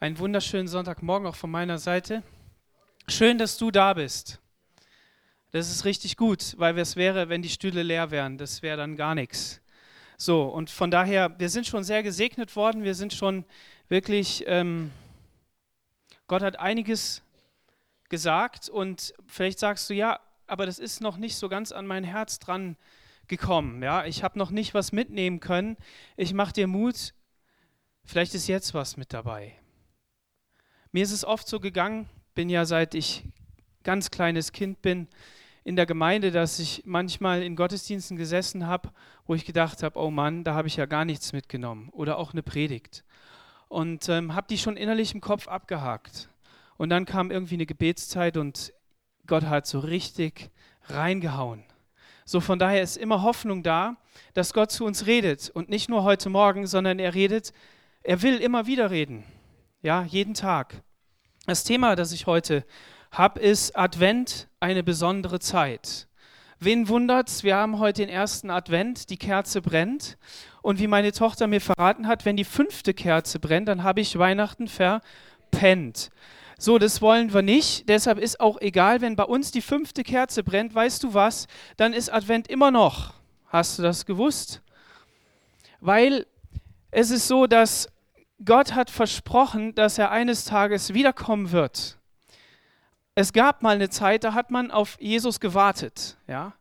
Einen wunderschönen Sonntagmorgen auch von meiner Seite. Schön, dass du da bist. Das ist richtig gut, weil es wäre, wenn die Stühle leer wären. Das wäre dann gar nichts. So, und von daher, wir sind schon sehr gesegnet worden. Wir sind schon wirklich, ähm, Gott hat einiges gesagt und vielleicht sagst du, ja, aber das ist noch nicht so ganz an mein Herz dran gekommen. Ja, ich habe noch nicht was mitnehmen können. Ich mache dir Mut. Vielleicht ist jetzt was mit dabei. Mir ist es oft so gegangen, bin ja seit ich ganz kleines Kind bin in der Gemeinde, dass ich manchmal in Gottesdiensten gesessen habe, wo ich gedacht habe, oh Mann, da habe ich ja gar nichts mitgenommen oder auch eine Predigt. Und ähm, habe die schon innerlich im Kopf abgehakt. Und dann kam irgendwie eine Gebetszeit und Gott hat so richtig reingehauen. So von daher ist immer Hoffnung da, dass Gott zu uns redet und nicht nur heute Morgen, sondern er redet, er will immer wieder reden. Ja, jeden Tag. Das Thema, das ich heute habe, ist Advent, eine besondere Zeit. Wen wundert's? Wir haben heute den ersten Advent, die Kerze brennt. Und wie meine Tochter mir verraten hat, wenn die fünfte Kerze brennt, dann habe ich Weihnachten verpennt. So, das wollen wir nicht. Deshalb ist auch egal, wenn bei uns die fünfte Kerze brennt, weißt du was, dann ist Advent immer noch. Hast du das gewusst? Weil es ist so, dass Gott hat versprochen, dass er eines Tages wiederkommen wird. Es gab mal eine Zeit, da hat man auf Jesus gewartet. Ja?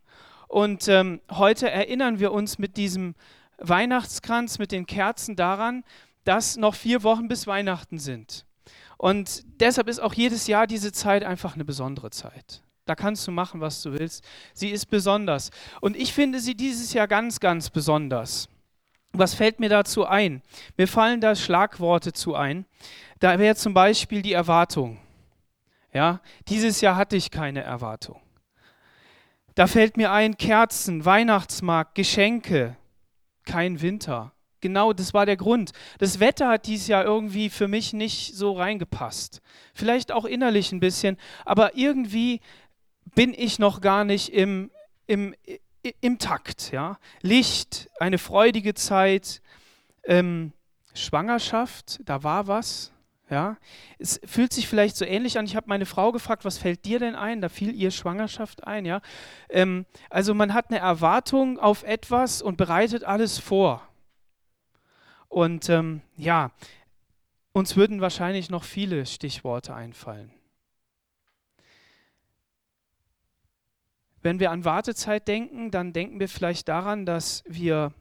Und ähm, heute erinnern wir uns mit diesem Weihnachtskranz, mit den Kerzen daran, dass noch vier Wochen bis Weihnachten sind. Und deshalb ist auch jedes Jahr diese Zeit einfach eine besondere Zeit. Da kannst du machen, was du willst. Sie ist besonders. Und ich finde sie dieses Jahr ganz, ganz besonders. Was fällt mir dazu ein? Mir fallen da Schlagworte zu ein. Da wäre zum Beispiel die Erwartung. Ja, dieses Jahr hatte ich keine Erwartung. Da fällt mir ein Kerzen, Weihnachtsmarkt, Geschenke, kein Winter. Genau, das war der Grund. Das Wetter hat dieses Jahr irgendwie für mich nicht so reingepasst. Vielleicht auch innerlich ein bisschen, aber irgendwie bin ich noch gar nicht im, im, im Takt. Ja? Licht, eine freudige Zeit, ähm, Schwangerschaft, da war was. Ja? Es fühlt sich vielleicht so ähnlich an. Ich habe meine Frau gefragt, was fällt dir denn ein? Da fiel ihr Schwangerschaft ein. Ja? Ähm, also man hat eine Erwartung auf etwas und bereitet alles vor. Und ähm, ja, uns würden wahrscheinlich noch viele Stichworte einfallen. Wenn wir an Wartezeit denken, dann denken wir vielleicht daran, dass wir,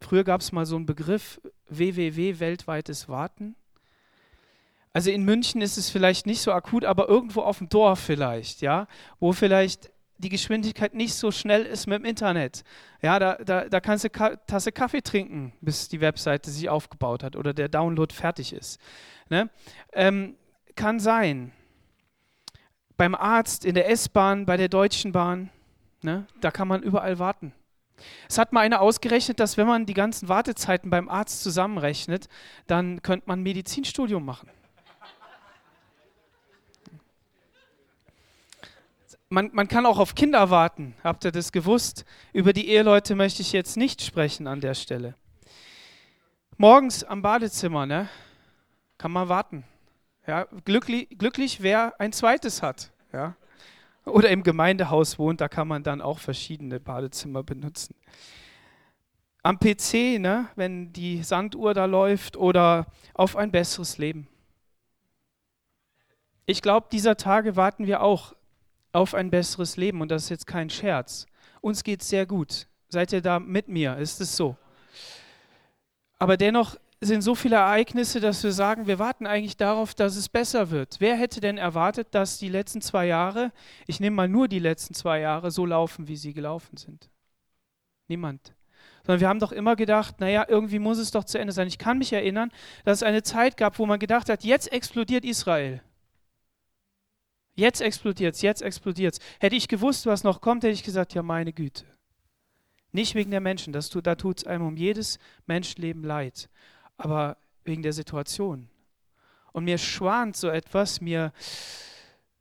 früher gab es mal so einen Begriff, WWW, weltweites Warten. Also in München ist es vielleicht nicht so akut, aber irgendwo auf dem Dorf vielleicht, ja, wo vielleicht die Geschwindigkeit nicht so schnell ist mit dem Internet. Ja, da, da, da kannst du eine Tasse Kaffee trinken, bis die Webseite sich aufgebaut hat oder der Download fertig ist. Ne? Ähm, kann sein beim Arzt, in der S-Bahn, bei der Deutschen Bahn. Ne? Da kann man überall warten. Es hat mal einer ausgerechnet, dass wenn man die ganzen Wartezeiten beim Arzt zusammenrechnet, dann könnte man Medizinstudium machen. Man, man, kann auch auf Kinder warten. Habt ihr das gewusst? Über die Eheleute möchte ich jetzt nicht sprechen an der Stelle. Morgens am Badezimmer, ne, kann man warten. Ja, glücklich, glücklich, wer ein zweites hat. Ja. Oder im Gemeindehaus wohnt, da kann man dann auch verschiedene Badezimmer benutzen. Am PC, ne, wenn die Sanduhr da läuft oder auf ein besseres Leben. Ich glaube, dieser Tage warten wir auch auf ein besseres Leben und das ist jetzt kein Scherz. Uns geht es sehr gut. Seid ihr da mit mir? Ist es so? Aber dennoch sind so viele Ereignisse, dass wir sagen, wir warten eigentlich darauf, dass es besser wird. Wer hätte denn erwartet, dass die letzten zwei Jahre, ich nehme mal nur die letzten zwei Jahre, so laufen, wie sie gelaufen sind? Niemand. Sondern wir haben doch immer gedacht, naja, irgendwie muss es doch zu Ende sein. Ich kann mich erinnern, dass es eine Zeit gab, wo man gedacht hat, jetzt explodiert Israel. Jetzt explodiert es, jetzt explodiert es. Hätte ich gewusst, was noch kommt, hätte ich gesagt, ja meine Güte. Nicht wegen der Menschen, das da tut es einem um jedes Menschenleben leid aber wegen der Situation. Und mir schwant so etwas, mir,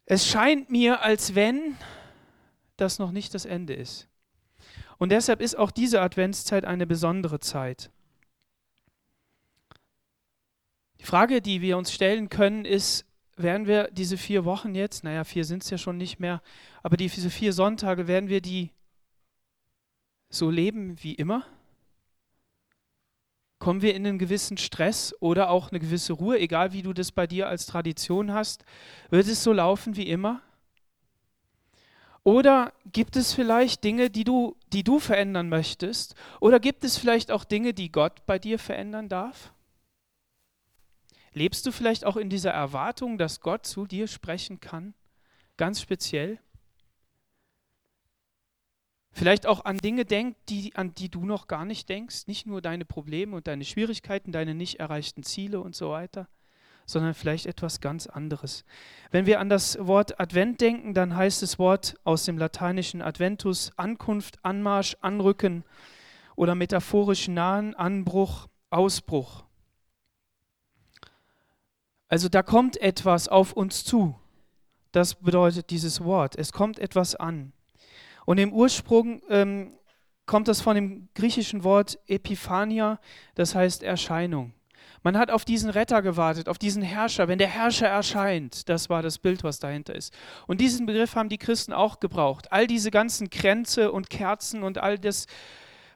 es scheint mir, als wenn das noch nicht das Ende ist. Und deshalb ist auch diese Adventszeit eine besondere Zeit. Die Frage, die wir uns stellen können, ist, werden wir diese vier Wochen jetzt, naja, vier sind es ja schon nicht mehr, aber diese vier Sonntage, werden wir die so leben wie immer? Kommen wir in einen gewissen Stress oder auch eine gewisse Ruhe, egal wie du das bei dir als Tradition hast? Wird es so laufen wie immer? Oder gibt es vielleicht Dinge, die du, die du verändern möchtest? Oder gibt es vielleicht auch Dinge, die Gott bei dir verändern darf? Lebst du vielleicht auch in dieser Erwartung, dass Gott zu dir sprechen kann? Ganz speziell? Vielleicht auch an Dinge denkt, die, an die du noch gar nicht denkst, nicht nur deine Probleme und deine Schwierigkeiten, deine nicht erreichten Ziele und so weiter, sondern vielleicht etwas ganz anderes. Wenn wir an das Wort Advent denken, dann heißt das Wort aus dem lateinischen Adventus Ankunft, Anmarsch, Anrücken oder metaphorisch nahen, Anbruch, Ausbruch. Also da kommt etwas auf uns zu. Das bedeutet dieses Wort. Es kommt etwas an. Und im Ursprung ähm, kommt das von dem griechischen Wort Epiphania, das heißt Erscheinung. Man hat auf diesen Retter gewartet, auf diesen Herrscher. Wenn der Herrscher erscheint, das war das Bild, was dahinter ist. Und diesen Begriff haben die Christen auch gebraucht. All diese ganzen Kränze und Kerzen und all das,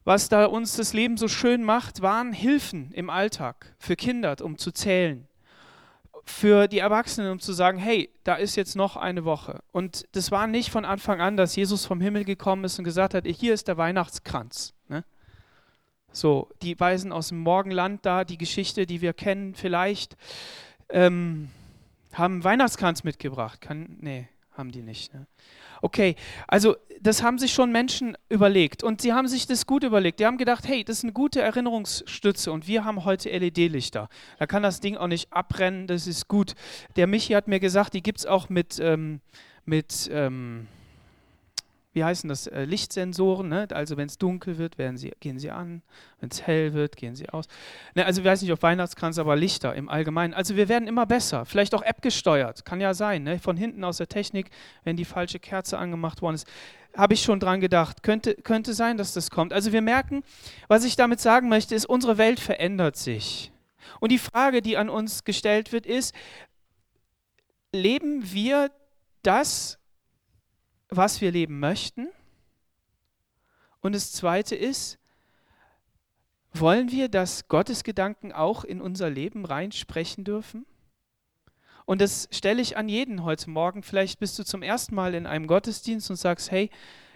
was da uns das Leben so schön macht, waren Hilfen im Alltag für Kinder, um zu zählen für die Erwachsenen, um zu sagen, hey, da ist jetzt noch eine Woche. Und das war nicht von Anfang an, dass Jesus vom Himmel gekommen ist und gesagt hat, hier ist der Weihnachtskranz. Ne? So, die Weisen aus dem Morgenland da, die Geschichte, die wir kennen vielleicht, ähm, haben Weihnachtskranz mitgebracht. Kann, nee, haben die nicht. Ne? Okay, also das haben sich schon Menschen überlegt und sie haben sich das gut überlegt. Die haben gedacht, hey, das ist eine gute Erinnerungsstütze und wir haben heute LED-Lichter. Da kann das Ding auch nicht abbrennen, das ist gut. Der Michi hat mir gesagt, die gibt es auch mit, ähm, mit ähm, wie heißen das, äh, Lichtsensoren. Ne? Also wenn es dunkel wird, sie, gehen sie an. Wenn es hell wird, gehen sie aus. Ne, also ich weiß nicht, ob Weihnachtskranz, aber Lichter im Allgemeinen. Also wir werden immer besser. Vielleicht auch App gesteuert. Kann ja sein. Ne? Von hinten aus der Technik, wenn die falsche Kerze angemacht worden ist. Habe ich schon dran gedacht. Könnte, könnte sein, dass das kommt. Also wir merken, was ich damit sagen möchte, ist, unsere Welt verändert sich. Und die Frage, die an uns gestellt wird, ist, leben wir das, was wir leben möchten. Und das Zweite ist, wollen wir, dass Gottes Gedanken auch in unser Leben reinsprechen dürfen? Und das stelle ich an jeden heute Morgen. Vielleicht bist du zum ersten Mal in einem Gottesdienst und sagst, hey,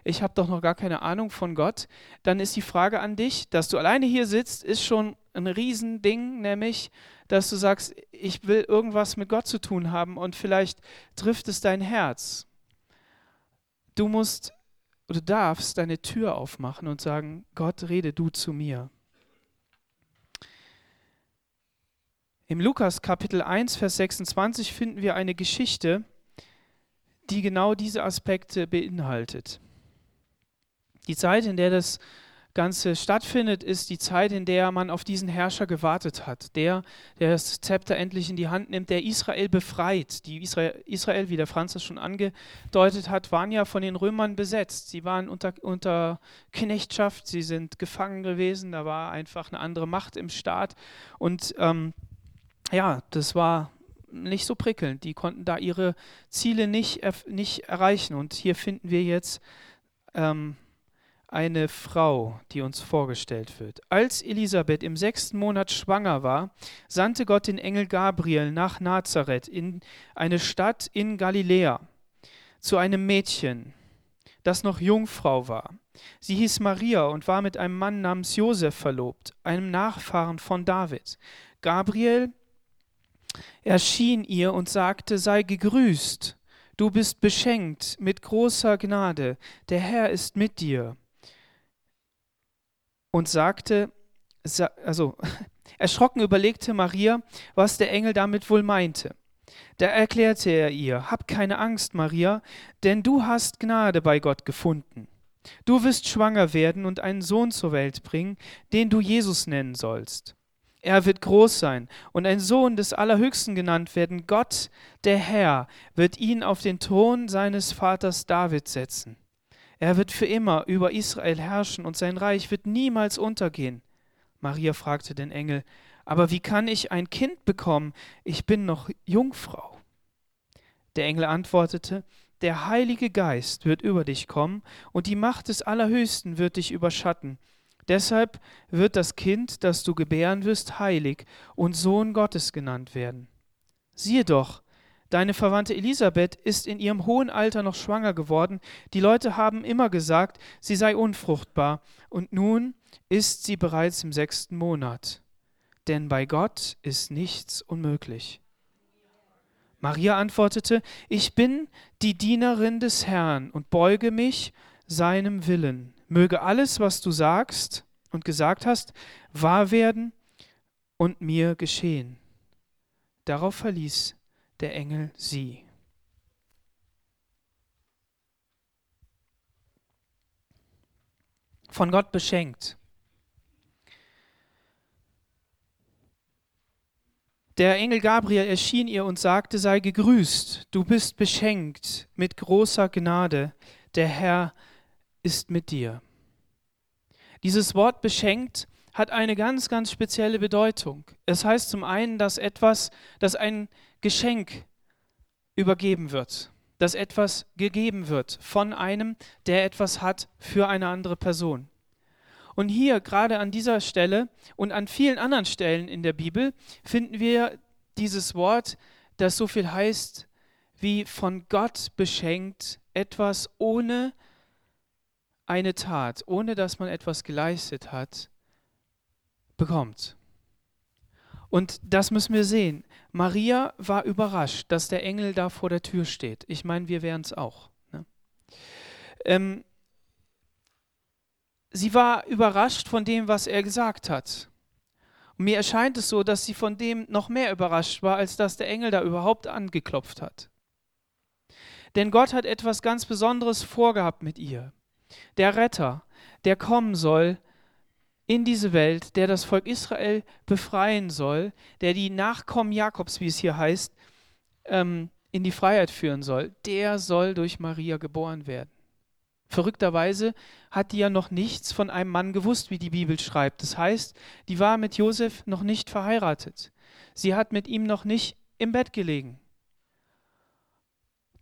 ich habe doch noch gar keine Ahnung von Gott. Dann ist die Frage an dich, dass du alleine hier sitzt, ist schon ein Riesending, nämlich, dass du sagst, ich will irgendwas mit Gott zu tun haben und vielleicht trifft es dein Herz. Du musst, du darfst deine Tür aufmachen und sagen, Gott, rede du zu mir. Im Lukas Kapitel 1, Vers 26 finden wir eine Geschichte, die genau diese Aspekte beinhaltet. Die Zeit, in der das Ganze stattfindet, ist die Zeit, in der man auf diesen Herrscher gewartet hat. Der, der das Zepter endlich in die Hand nimmt, der Israel befreit. Die Israel, wie der Franz das schon angedeutet hat, waren ja von den Römern besetzt. Sie waren unter, unter Knechtschaft, sie sind gefangen gewesen, da war einfach eine andere Macht im Staat. Und ähm, ja, das war nicht so prickelnd. Die konnten da ihre Ziele nicht, nicht erreichen. Und hier finden wir jetzt ähm, eine Frau, die uns vorgestellt wird. Als Elisabeth im sechsten Monat schwanger war, sandte Gott den Engel Gabriel nach Nazareth in eine Stadt in Galiläa zu einem Mädchen, das noch Jungfrau war. Sie hieß Maria und war mit einem Mann namens Josef verlobt, einem Nachfahren von David. Gabriel erschien ihr und sagte: Sei gegrüßt, du bist beschenkt mit großer Gnade, der Herr ist mit dir und sagte, also erschrocken überlegte Maria, was der Engel damit wohl meinte. Da erklärte er ihr, Hab keine Angst, Maria, denn du hast Gnade bei Gott gefunden. Du wirst schwanger werden und einen Sohn zur Welt bringen, den du Jesus nennen sollst. Er wird groß sein und ein Sohn des Allerhöchsten genannt werden. Gott, der Herr, wird ihn auf den Thron seines Vaters David setzen. Er wird für immer über Israel herrschen und sein Reich wird niemals untergehen. Maria fragte den Engel, Aber wie kann ich ein Kind bekommen? Ich bin noch Jungfrau. Der Engel antwortete, der Heilige Geist wird über dich kommen und die Macht des Allerhöchsten wird dich überschatten. Deshalb wird das Kind, das du gebären wirst, heilig und Sohn Gottes genannt werden. Siehe doch, deine Verwandte Elisabeth ist in ihrem hohen Alter noch schwanger geworden. Die Leute haben immer gesagt, sie sei unfruchtbar, und nun ist sie bereits im sechsten Monat. Denn bei Gott ist nichts unmöglich. Maria antwortete, ich bin die Dienerin des Herrn und beuge mich seinem Willen. Möge alles, was du sagst und gesagt hast, wahr werden und mir geschehen. Darauf verließ der Engel sie. Von Gott beschenkt. Der Engel Gabriel erschien ihr und sagte, sei gegrüßt, du bist beschenkt mit großer Gnade, der Herr ist mit dir. Dieses Wort beschenkt hat eine ganz, ganz spezielle Bedeutung. Es heißt zum einen, dass etwas, dass ein Geschenk übergeben wird, dass etwas gegeben wird von einem, der etwas hat für eine andere Person. Und hier, gerade an dieser Stelle und an vielen anderen Stellen in der Bibel, finden wir dieses Wort, das so viel heißt wie von Gott beschenkt, etwas ohne eine Tat, ohne dass man etwas geleistet hat, bekommt. Und das müssen wir sehen. Maria war überrascht, dass der Engel da vor der Tür steht. Ich meine, wir wären es auch. Ne? Ähm, sie war überrascht von dem, was er gesagt hat. Und mir erscheint es so, dass sie von dem noch mehr überrascht war, als dass der Engel da überhaupt angeklopft hat. Denn Gott hat etwas ganz Besonderes vorgehabt mit ihr. Der Retter, der kommen soll in diese Welt, der das Volk Israel befreien soll, der die Nachkommen Jakobs, wie es hier heißt, ähm, in die Freiheit führen soll, der soll durch Maria geboren werden. Verrückterweise hat die ja noch nichts von einem Mann gewusst, wie die Bibel schreibt. Das heißt, die war mit Josef noch nicht verheiratet. Sie hat mit ihm noch nicht im Bett gelegen.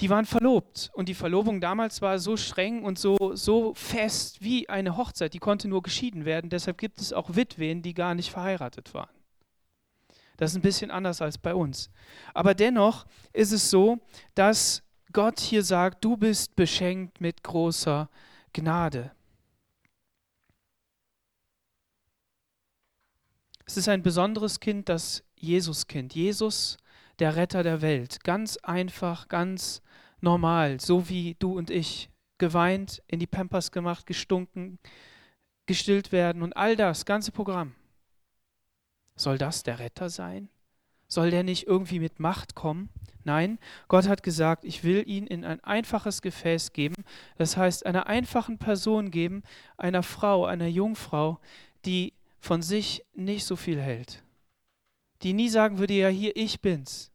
Die waren verlobt und die Verlobung damals war so streng und so, so fest wie eine Hochzeit. Die konnte nur geschieden werden. Deshalb gibt es auch Witwen, die gar nicht verheiratet waren. Das ist ein bisschen anders als bei uns. Aber dennoch ist es so, dass Gott hier sagt, du bist beschenkt mit großer Gnade. Es ist ein besonderes Kind, das Jesuskind. Jesus, der Retter der Welt. Ganz einfach, ganz normal, so wie du und ich. Geweint, in die Pampers gemacht, gestunken, gestillt werden und all das, ganze Programm. Soll das der Retter sein? Soll der nicht irgendwie mit Macht kommen? Nein, Gott hat gesagt, ich will ihn in ein einfaches Gefäß geben, das heißt einer einfachen Person geben, einer Frau, einer Jungfrau, die von sich nicht so viel hält, die nie sagen würde, ja hier, ich bin's.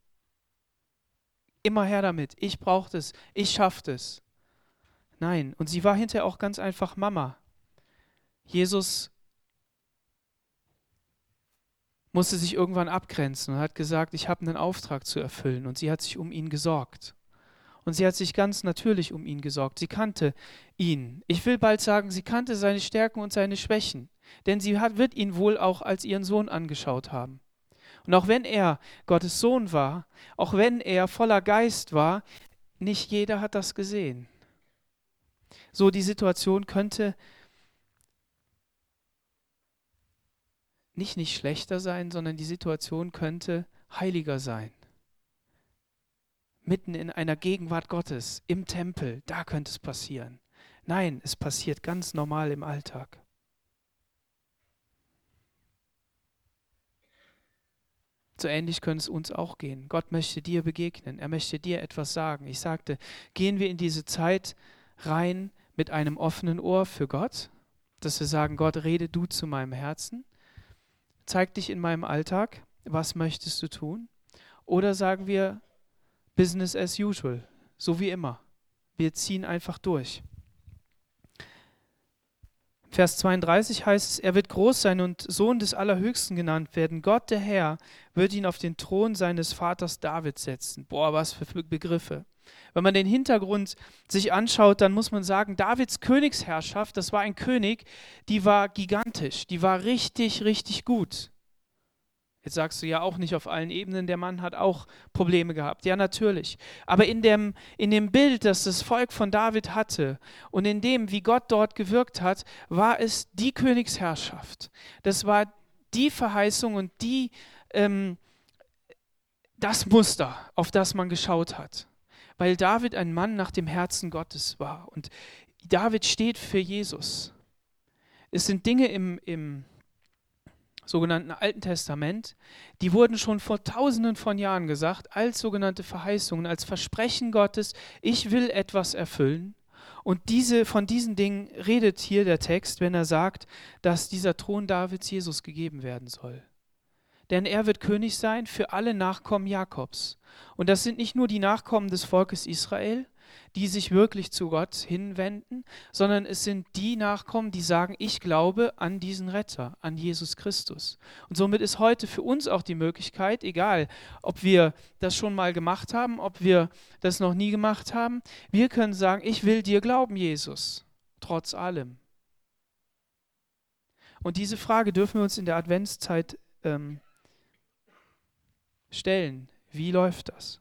Immer her damit, ich brauche das, ich schaffe das. Nein, und sie war hinterher auch ganz einfach Mama. Jesus musste sich irgendwann abgrenzen und hat gesagt, ich habe einen Auftrag zu erfüllen. Und sie hat sich um ihn gesorgt. Und sie hat sich ganz natürlich um ihn gesorgt. Sie kannte ihn. Ich will bald sagen, sie kannte seine Stärken und seine Schwächen. Denn sie hat, wird ihn wohl auch als ihren Sohn angeschaut haben. Und auch wenn er Gottes Sohn war, auch wenn er voller Geist war, nicht jeder hat das gesehen. So die Situation könnte nicht nicht schlechter sein, sondern die Situation könnte heiliger sein. Mitten in einer Gegenwart Gottes, im Tempel, da könnte es passieren. Nein, es passiert ganz normal im Alltag. So ähnlich könnte es uns auch gehen. Gott möchte dir begegnen. Er möchte dir etwas sagen. Ich sagte, gehen wir in diese Zeit rein mit einem offenen Ohr für Gott, dass wir sagen, Gott, rede du zu meinem Herzen zeig dich in meinem Alltag, was möchtest du tun? Oder sagen wir Business as usual, so wie immer. Wir ziehen einfach durch. Vers 32 heißt es, er wird groß sein und Sohn des Allerhöchsten genannt werden. Gott, der Herr, wird ihn auf den Thron seines Vaters David setzen. Boah, was für Begriffe. Wenn man den Hintergrund sich anschaut, dann muss man sagen, Davids Königsherrschaft, das war ein König, die war gigantisch, die war richtig, richtig gut. Jetzt sagst du ja auch nicht auf allen Ebenen, der Mann hat auch Probleme gehabt. Ja, natürlich. Aber in dem, in dem Bild, das das Volk von David hatte und in dem, wie Gott dort gewirkt hat, war es die Königsherrschaft. Das war die Verheißung und die, ähm, das Muster, auf das man geschaut hat. Weil David ein Mann nach dem Herzen Gottes war. Und David steht für Jesus. Es sind Dinge im, im sogenannten Alten Testament, die wurden schon vor tausenden von Jahren gesagt, als sogenannte Verheißungen, als Versprechen Gottes, ich will etwas erfüllen. Und diese, von diesen Dingen redet hier der Text, wenn er sagt, dass dieser Thron Davids Jesus gegeben werden soll. Denn er wird König sein für alle Nachkommen Jakobs. Und das sind nicht nur die Nachkommen des Volkes Israel, die sich wirklich zu Gott hinwenden, sondern es sind die Nachkommen, die sagen, ich glaube an diesen Retter, an Jesus Christus. Und somit ist heute für uns auch die Möglichkeit, egal ob wir das schon mal gemacht haben, ob wir das noch nie gemacht haben, wir können sagen, ich will dir glauben, Jesus, trotz allem. Und diese Frage dürfen wir uns in der Adventszeit ähm, stellen. Wie läuft das?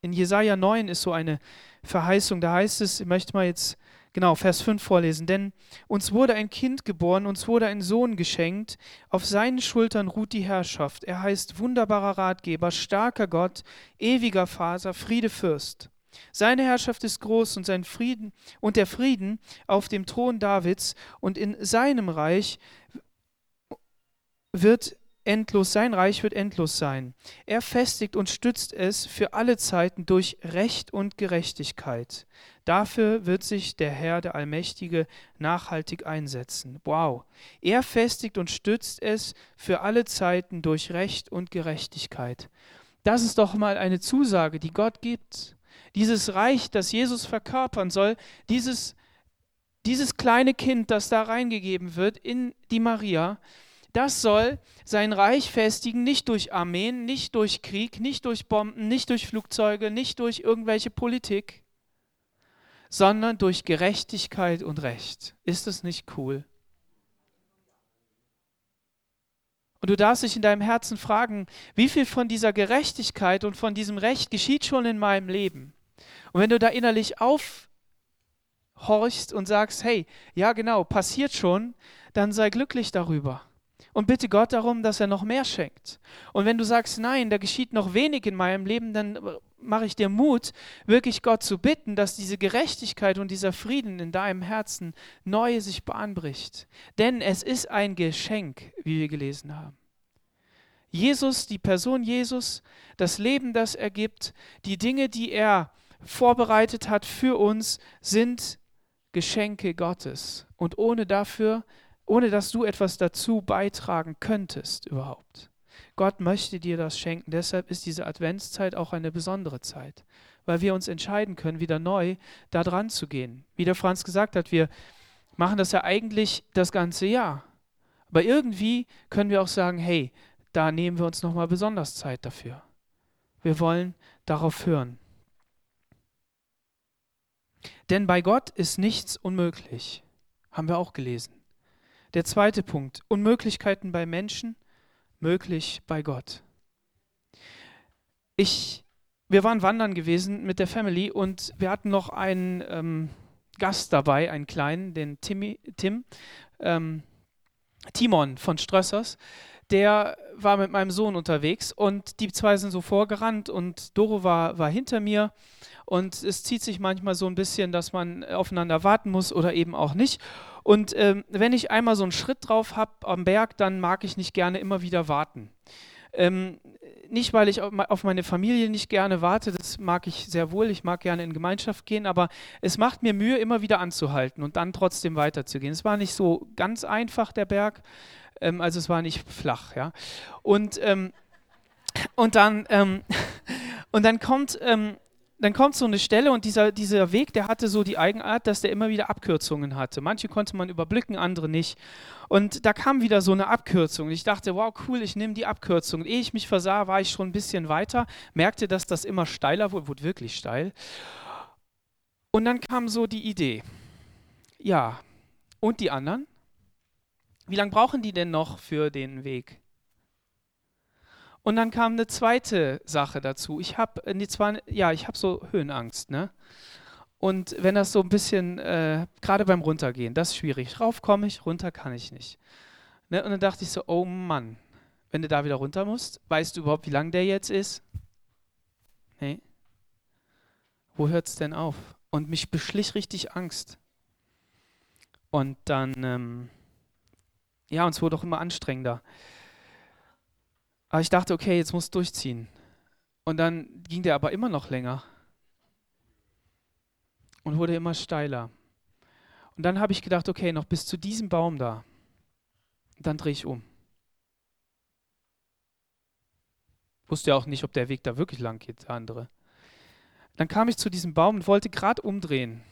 In Jesaja 9 ist so eine Verheißung. Da heißt es, ich möchte mal jetzt genau Vers 5 vorlesen, denn uns wurde ein Kind geboren, uns wurde ein Sohn geschenkt, auf seinen Schultern ruht die Herrschaft. Er heißt wunderbarer Ratgeber, starker Gott, ewiger Vater, Friede Fürst. Seine Herrschaft ist groß und sein Frieden und der Frieden auf dem Thron Davids und in seinem Reich wird endlos, sein Reich wird endlos sein. Er festigt und stützt es für alle Zeiten durch Recht und Gerechtigkeit. Dafür wird sich der Herr, der Allmächtige, nachhaltig einsetzen. Wow. Er festigt und stützt es für alle Zeiten durch Recht und Gerechtigkeit. Das ist doch mal eine Zusage, die Gott gibt. Dieses Reich, das Jesus verkörpern soll, dieses, dieses kleine Kind, das da reingegeben wird in die Maria, das soll sein Reich festigen, nicht durch Armeen, nicht durch Krieg, nicht durch Bomben, nicht durch Flugzeuge, nicht durch irgendwelche Politik, sondern durch Gerechtigkeit und Recht. Ist das nicht cool? Und du darfst dich in deinem Herzen fragen, wie viel von dieser Gerechtigkeit und von diesem Recht geschieht schon in meinem Leben? Und wenn du da innerlich aufhorchst und sagst, hey, ja genau, passiert schon, dann sei glücklich darüber und bitte Gott darum, dass er noch mehr schenkt. Und wenn du sagst, nein, da geschieht noch wenig in meinem Leben, dann mache ich dir Mut, wirklich Gott zu bitten, dass diese Gerechtigkeit und dieser Frieden in deinem Herzen neu sich bahnbricht. Denn es ist ein Geschenk, wie wir gelesen haben. Jesus, die Person Jesus, das Leben, das er gibt, die Dinge, die er vorbereitet hat für uns, sind Geschenke Gottes. Und ohne dafür ohne dass du etwas dazu beitragen könntest überhaupt. Gott möchte dir das schenken. Deshalb ist diese Adventszeit auch eine besondere Zeit, weil wir uns entscheiden können, wieder neu da dran zu gehen. Wie der Franz gesagt hat, wir machen das ja eigentlich das ganze Jahr. Aber irgendwie können wir auch sagen, hey, da nehmen wir uns nochmal besonders Zeit dafür. Wir wollen darauf hören. Denn bei Gott ist nichts unmöglich, haben wir auch gelesen. Der zweite Punkt, Unmöglichkeiten bei Menschen, möglich bei Gott. Ich, wir waren wandern gewesen mit der Family und wir hatten noch einen ähm, Gast dabei, einen kleinen, den Timmy, Tim, ähm, Timon von Strössers. Der war mit meinem Sohn unterwegs und die zwei sind so vorgerannt und Doro war, war hinter mir und es zieht sich manchmal so ein bisschen, dass man aufeinander warten muss oder eben auch nicht. Und ähm, wenn ich einmal so einen Schritt drauf habe am Berg, dann mag ich nicht gerne immer wieder warten. Ähm, nicht, weil ich auf meine Familie nicht gerne warte, das mag ich sehr wohl, ich mag gerne in Gemeinschaft gehen, aber es macht mir Mühe, immer wieder anzuhalten und dann trotzdem weiterzugehen. Es war nicht so ganz einfach, der Berg, ähm, also es war nicht flach, ja. Und, ähm, und, dann, ähm, und dann kommt ähm, dann kommt so eine Stelle und dieser, dieser Weg, der hatte so die Eigenart, dass der immer wieder Abkürzungen hatte. Manche konnte man überblicken, andere nicht. Und da kam wieder so eine Abkürzung. Ich dachte, wow, cool, ich nehme die Abkürzung. Und ehe ich mich versah, war ich schon ein bisschen weiter, merkte, dass das immer steiler wurde, wurde wirklich steil. Und dann kam so die Idee, ja, und die anderen? Wie lange brauchen die denn noch für den Weg? Und dann kam eine zweite Sache dazu. Ich habe ja, ich so Höhenangst, ne? Und wenn das so ein bisschen, äh, gerade beim Runtergehen, das ist schwierig. Rauf komme ich, runter kann ich nicht. Ne? Und dann dachte ich so, oh Mann, wenn du da wieder runter musst, weißt du überhaupt, wie lang der jetzt ist? Nee. Wo hört es denn auf? Und mich beschlich richtig Angst. Und dann, ähm, ja, und es wurde auch immer anstrengender. Aber ich dachte, okay, jetzt muss es durchziehen. Und dann ging der aber immer noch länger und wurde immer steiler. Und dann habe ich gedacht, okay, noch bis zu diesem Baum da. Dann drehe ich um. Wusste ja auch nicht, ob der Weg da wirklich lang geht, der andere. Dann kam ich zu diesem Baum und wollte gerade umdrehen.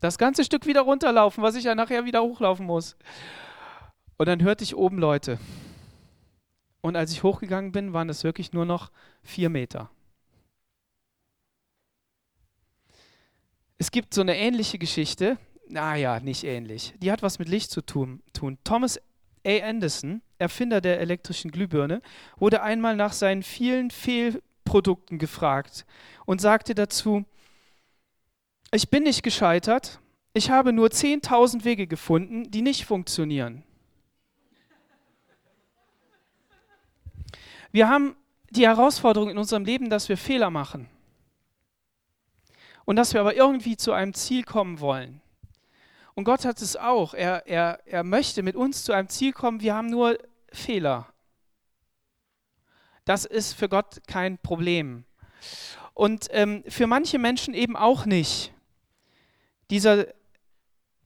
Das ganze Stück wieder runterlaufen, was ich ja nachher wieder hochlaufen muss. Und dann hörte ich oben Leute. Und als ich hochgegangen bin, waren das wirklich nur noch vier Meter. Es gibt so eine ähnliche Geschichte, naja, nicht ähnlich, die hat was mit Licht zu tun. Thomas A. Anderson, Erfinder der elektrischen Glühbirne, wurde einmal nach seinen vielen Fehlprodukten gefragt und sagte dazu, ich bin nicht gescheitert, ich habe nur 10.000 Wege gefunden, die nicht funktionieren. Wir haben die Herausforderung in unserem Leben, dass wir Fehler machen. Und dass wir aber irgendwie zu einem Ziel kommen wollen. Und Gott hat es auch. Er, er, er möchte mit uns zu einem Ziel kommen. Wir haben nur Fehler. Das ist für Gott kein Problem. Und ähm, für manche Menschen eben auch nicht. Dieser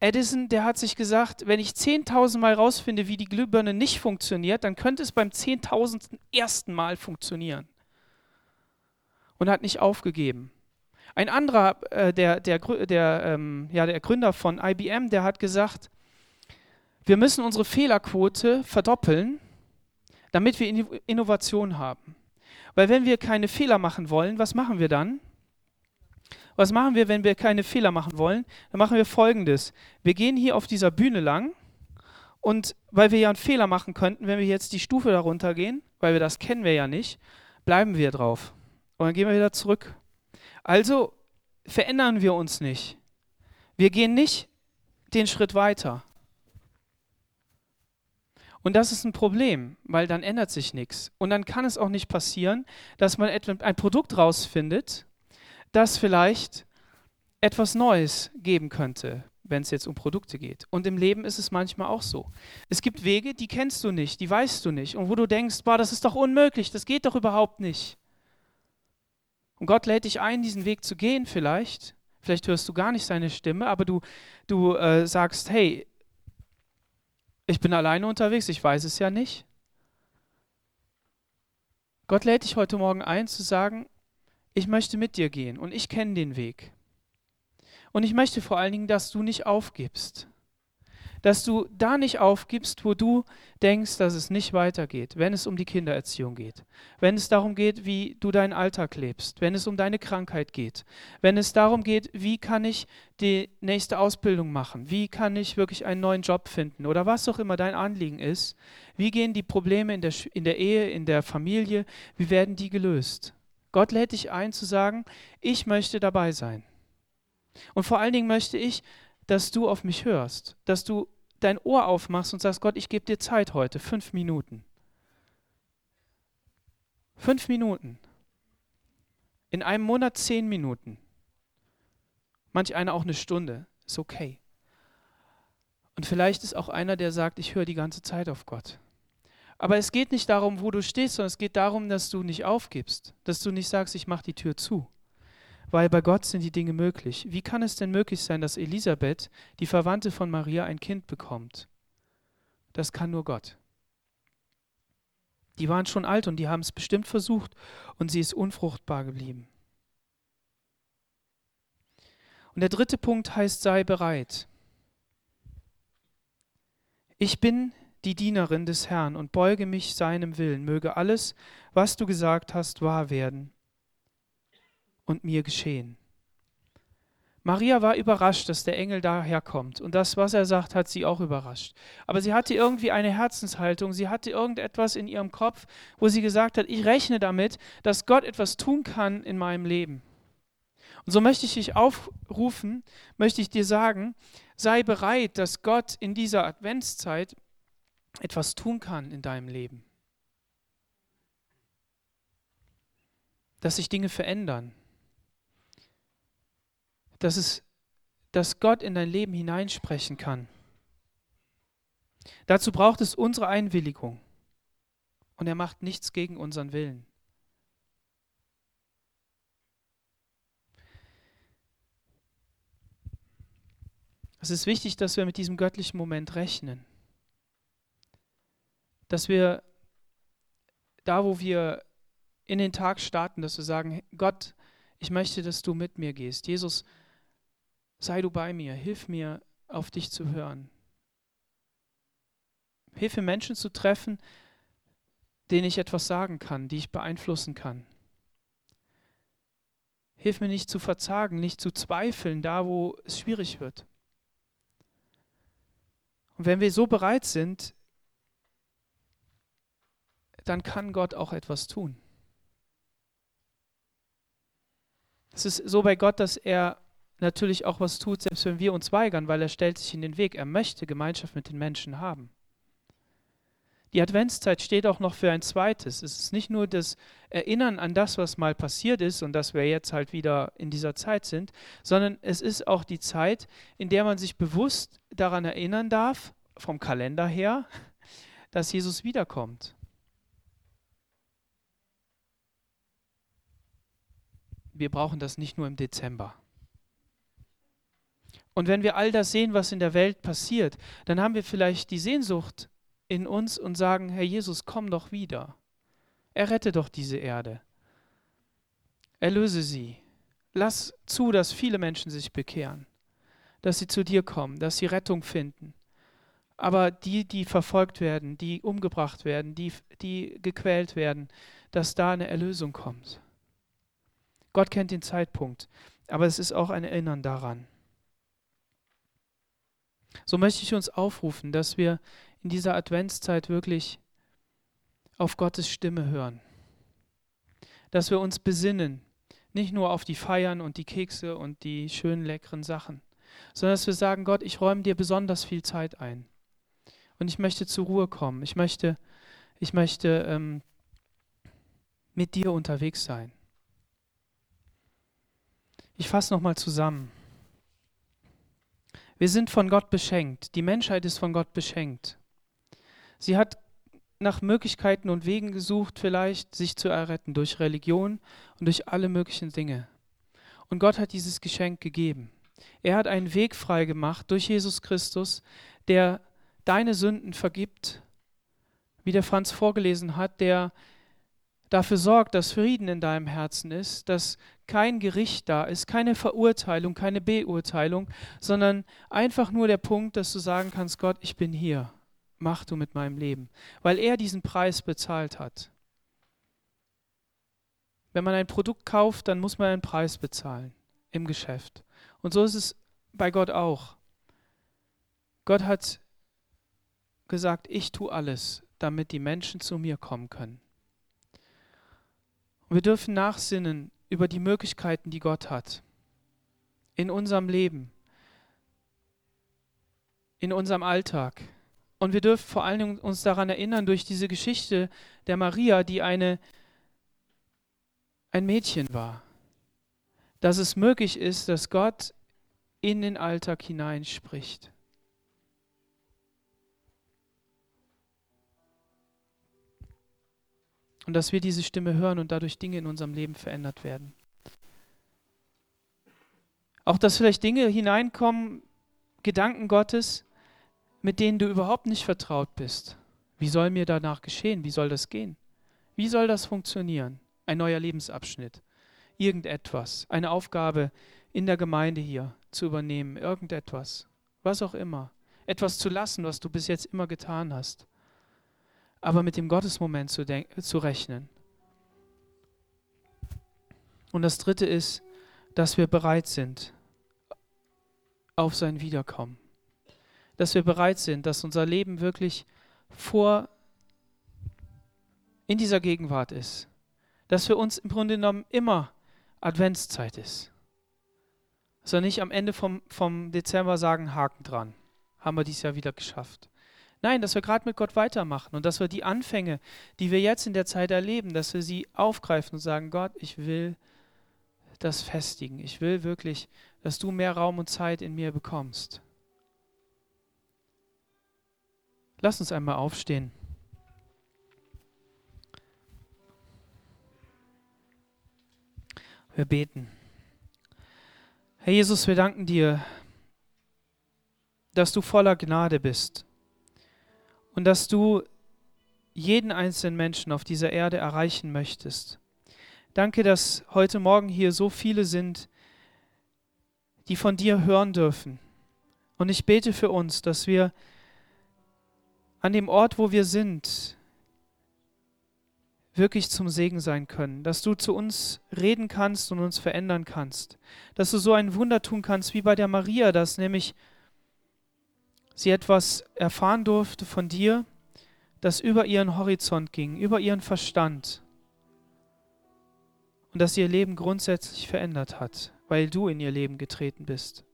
Edison, der hat sich gesagt, wenn ich 10.000 Mal rausfinde, wie die Glühbirne nicht funktioniert, dann könnte es beim 10.000. ersten Mal funktionieren. Und hat nicht aufgegeben. Ein anderer, äh, der, der, der, ähm, ja, der Gründer von IBM, der hat gesagt, wir müssen unsere Fehlerquote verdoppeln, damit wir Innovation haben. Weil wenn wir keine Fehler machen wollen, was machen wir dann? Was machen wir, wenn wir keine Fehler machen wollen? Dann machen wir folgendes. Wir gehen hier auf dieser Bühne lang und weil wir ja einen Fehler machen könnten, wenn wir jetzt die Stufe darunter gehen, weil wir das kennen wir ja nicht, bleiben wir drauf. Und dann gehen wir wieder zurück. Also verändern wir uns nicht. Wir gehen nicht den Schritt weiter. Und das ist ein Problem, weil dann ändert sich nichts. Und dann kann es auch nicht passieren, dass man ein Produkt rausfindet, das vielleicht etwas Neues geben könnte, wenn es jetzt um Produkte geht. Und im Leben ist es manchmal auch so. Es gibt Wege, die kennst du nicht, die weißt du nicht. Und wo du denkst, boah, das ist doch unmöglich, das geht doch überhaupt nicht. Und Gott lädt dich ein, diesen Weg zu gehen vielleicht. Vielleicht hörst du gar nicht seine Stimme, aber du, du äh, sagst, hey, ich bin alleine unterwegs, ich weiß es ja nicht. Gott lädt dich heute Morgen ein zu sagen, ich möchte mit dir gehen und ich kenne den Weg. Und ich möchte vor allen Dingen, dass du nicht aufgibst. Dass du da nicht aufgibst, wo du denkst, dass es nicht weitergeht, wenn es um die Kindererziehung geht, wenn es darum geht, wie du deinen Alltag lebst, wenn es um deine Krankheit geht, wenn es darum geht, wie kann ich die nächste Ausbildung machen, wie kann ich wirklich einen neuen Job finden oder was auch immer dein Anliegen ist, wie gehen die Probleme in der, in der Ehe, in der Familie, wie werden die gelöst? Gott lädt dich ein zu sagen, ich möchte dabei sein. Und vor allen Dingen möchte ich, dass du auf mich hörst, dass du dein Ohr aufmachst und sagst, Gott, ich gebe dir Zeit heute, fünf Minuten. Fünf Minuten. In einem Monat zehn Minuten. Manch einer auch eine Stunde. Ist okay. Und vielleicht ist auch einer, der sagt, ich höre die ganze Zeit auf Gott. Aber es geht nicht darum, wo du stehst, sondern es geht darum, dass du nicht aufgibst, dass du nicht sagst, ich mache die Tür zu. Weil bei Gott sind die Dinge möglich. Wie kann es denn möglich sein, dass Elisabeth, die Verwandte von Maria, ein Kind bekommt? Das kann nur Gott. Die waren schon alt und die haben es bestimmt versucht und sie ist unfruchtbar geblieben. Und der dritte Punkt heißt, sei bereit. Ich bin die Dienerin des Herrn und beuge mich seinem Willen. Möge alles, was du gesagt hast, wahr werden und mir geschehen. Maria war überrascht, dass der Engel daherkommt. Und das, was er sagt, hat sie auch überrascht. Aber sie hatte irgendwie eine Herzenshaltung, sie hatte irgendetwas in ihrem Kopf, wo sie gesagt hat, ich rechne damit, dass Gott etwas tun kann in meinem Leben. Und so möchte ich dich aufrufen, möchte ich dir sagen, sei bereit, dass Gott in dieser Adventszeit etwas tun kann in deinem Leben. Dass sich Dinge verändern dass, es, dass Gott in dein Leben hineinsprechen kann. Dazu braucht es unsere Einwilligung. Und er macht nichts gegen unseren Willen. Es ist wichtig, dass wir mit diesem göttlichen Moment rechnen. Dass wir da, wo wir in den Tag starten, dass wir sagen, Gott, ich möchte, dass du mit mir gehst. Jesus, sei du bei mir, hilf mir, auf dich zu hören. Hilf mir, Menschen zu treffen, denen ich etwas sagen kann, die ich beeinflussen kann. Hilf mir nicht zu verzagen, nicht zu zweifeln, da wo es schwierig wird. Und wenn wir so bereit sind, dann kann Gott auch etwas tun. Es ist so bei Gott, dass er natürlich auch was tut, selbst wenn wir uns weigern, weil er stellt sich in den Weg. Er möchte Gemeinschaft mit den Menschen haben. Die Adventszeit steht auch noch für ein zweites. Es ist nicht nur das Erinnern an das, was mal passiert ist und dass wir jetzt halt wieder in dieser Zeit sind, sondern es ist auch die Zeit, in der man sich bewusst daran erinnern darf, vom Kalender her, dass Jesus wiederkommt. Wir brauchen das nicht nur im Dezember. Und wenn wir all das sehen, was in der Welt passiert, dann haben wir vielleicht die Sehnsucht in uns und sagen, Herr Jesus, komm doch wieder. Errette doch diese Erde. Erlöse sie. Lass zu, dass viele Menschen sich bekehren, dass sie zu dir kommen, dass sie Rettung finden. Aber die, die verfolgt werden, die umgebracht werden, die, die gequält werden, dass da eine Erlösung kommt. Gott kennt den Zeitpunkt, aber es ist auch ein Erinnern daran. So möchte ich uns aufrufen, dass wir in dieser Adventszeit wirklich auf Gottes Stimme hören. Dass wir uns besinnen, nicht nur auf die Feiern und die Kekse und die schönen leckeren Sachen, sondern dass wir sagen, Gott, ich räume dir besonders viel Zeit ein. Und ich möchte zur Ruhe kommen. Ich möchte, ich möchte ähm, mit dir unterwegs sein. Ich fasse nochmal zusammen. Wir sind von Gott beschenkt. Die Menschheit ist von Gott beschenkt. Sie hat nach Möglichkeiten und Wegen gesucht, vielleicht sich zu erretten durch Religion und durch alle möglichen Dinge. Und Gott hat dieses Geschenk gegeben. Er hat einen Weg frei gemacht durch Jesus Christus, der deine Sünden vergibt, wie der Franz vorgelesen hat, der dafür sorgt, dass Frieden in deinem Herzen ist, dass kein Gericht da ist, keine Verurteilung, keine Beurteilung, sondern einfach nur der Punkt, dass du sagen kannst, Gott, ich bin hier, mach du mit meinem Leben, weil er diesen Preis bezahlt hat. Wenn man ein Produkt kauft, dann muss man einen Preis bezahlen im Geschäft. Und so ist es bei Gott auch. Gott hat gesagt, ich tue alles, damit die Menschen zu mir kommen können. Und wir dürfen nachsinnen über die Möglichkeiten, die Gott hat. In unserem Leben, in unserem Alltag. Und wir dürfen vor allen Dingen uns daran erinnern, durch diese Geschichte der Maria, die eine, ein Mädchen war, dass es möglich ist, dass Gott in den Alltag hineinspricht. Und dass wir diese Stimme hören und dadurch Dinge in unserem Leben verändert werden. Auch dass vielleicht Dinge hineinkommen, Gedanken Gottes, mit denen du überhaupt nicht vertraut bist. Wie soll mir danach geschehen? Wie soll das gehen? Wie soll das funktionieren? Ein neuer Lebensabschnitt, irgendetwas, eine Aufgabe in der Gemeinde hier zu übernehmen, irgendetwas, was auch immer, etwas zu lassen, was du bis jetzt immer getan hast, aber mit dem Gottesmoment zu, zu rechnen. Und das Dritte ist, dass wir bereit sind auf sein Wiederkommen. Dass wir bereit sind, dass unser Leben wirklich vor in dieser Gegenwart ist. Dass für uns im Grunde genommen immer Adventszeit ist. Dass wir nicht am Ende vom, vom Dezember sagen, Haken dran. Haben wir dies Jahr wieder geschafft. Nein, dass wir gerade mit Gott weitermachen und dass wir die Anfänge, die wir jetzt in der Zeit erleben, dass wir sie aufgreifen und sagen, Gott, ich will das festigen. Ich will wirklich, dass du mehr Raum und Zeit in mir bekommst. Lass uns einmal aufstehen. Wir beten. Herr Jesus, wir danken dir, dass du voller Gnade bist und dass du jeden einzelnen Menschen auf dieser Erde erreichen möchtest. Danke, dass heute Morgen hier so viele sind, die von dir hören dürfen. Und ich bete für uns, dass wir an dem Ort, wo wir sind, wirklich zum Segen sein können, dass du zu uns reden kannst und uns verändern kannst, dass du so ein Wunder tun kannst wie bei der Maria, dass nämlich sie etwas erfahren durfte von dir, das über ihren Horizont ging, über ihren Verstand und dass ihr Leben grundsätzlich verändert hat, weil du in ihr Leben getreten bist.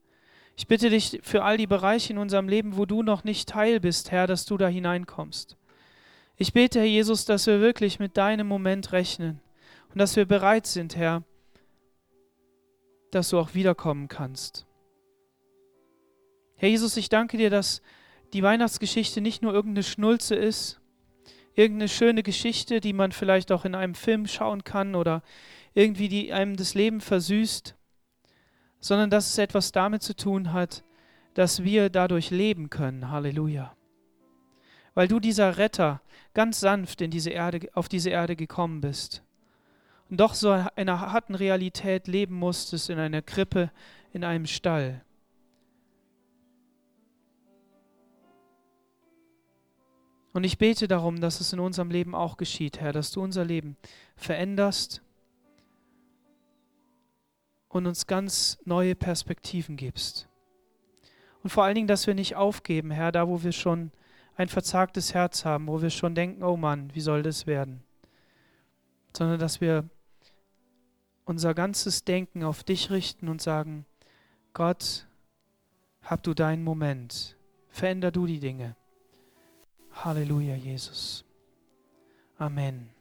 Ich bitte dich für all die Bereiche in unserem Leben, wo du noch nicht Teil bist, Herr, dass du da hineinkommst. Ich bete, Herr Jesus, dass wir wirklich mit deinem Moment rechnen und dass wir bereit sind, Herr, dass du auch wiederkommen kannst. Herr Jesus, ich danke dir, dass die Weihnachtsgeschichte nicht nur irgendeine Schnulze ist, irgendeine schöne Geschichte, die man vielleicht auch in einem Film schauen kann oder irgendwie die einem das Leben versüßt, sondern dass es etwas damit zu tun hat, dass wir dadurch leben können. Halleluja. Weil du dieser Retter ganz sanft in diese Erde, auf diese Erde gekommen bist und doch so einer harten Realität leben musstest in einer Krippe, in einem Stall. Und ich bete darum, dass es in unserem Leben auch geschieht, Herr, dass du unser Leben veränderst und uns ganz neue Perspektiven gibst. Und vor allen Dingen, dass wir nicht aufgeben, Herr, da wo wir schon ein verzagtes Herz haben, wo wir schon denken, oh Mann, wie soll das werden? Sondern dass wir unser ganzes Denken auf dich richten und sagen, Gott, hab du deinen Moment, veränder du die Dinge. Halleluja, Jesus. Amen.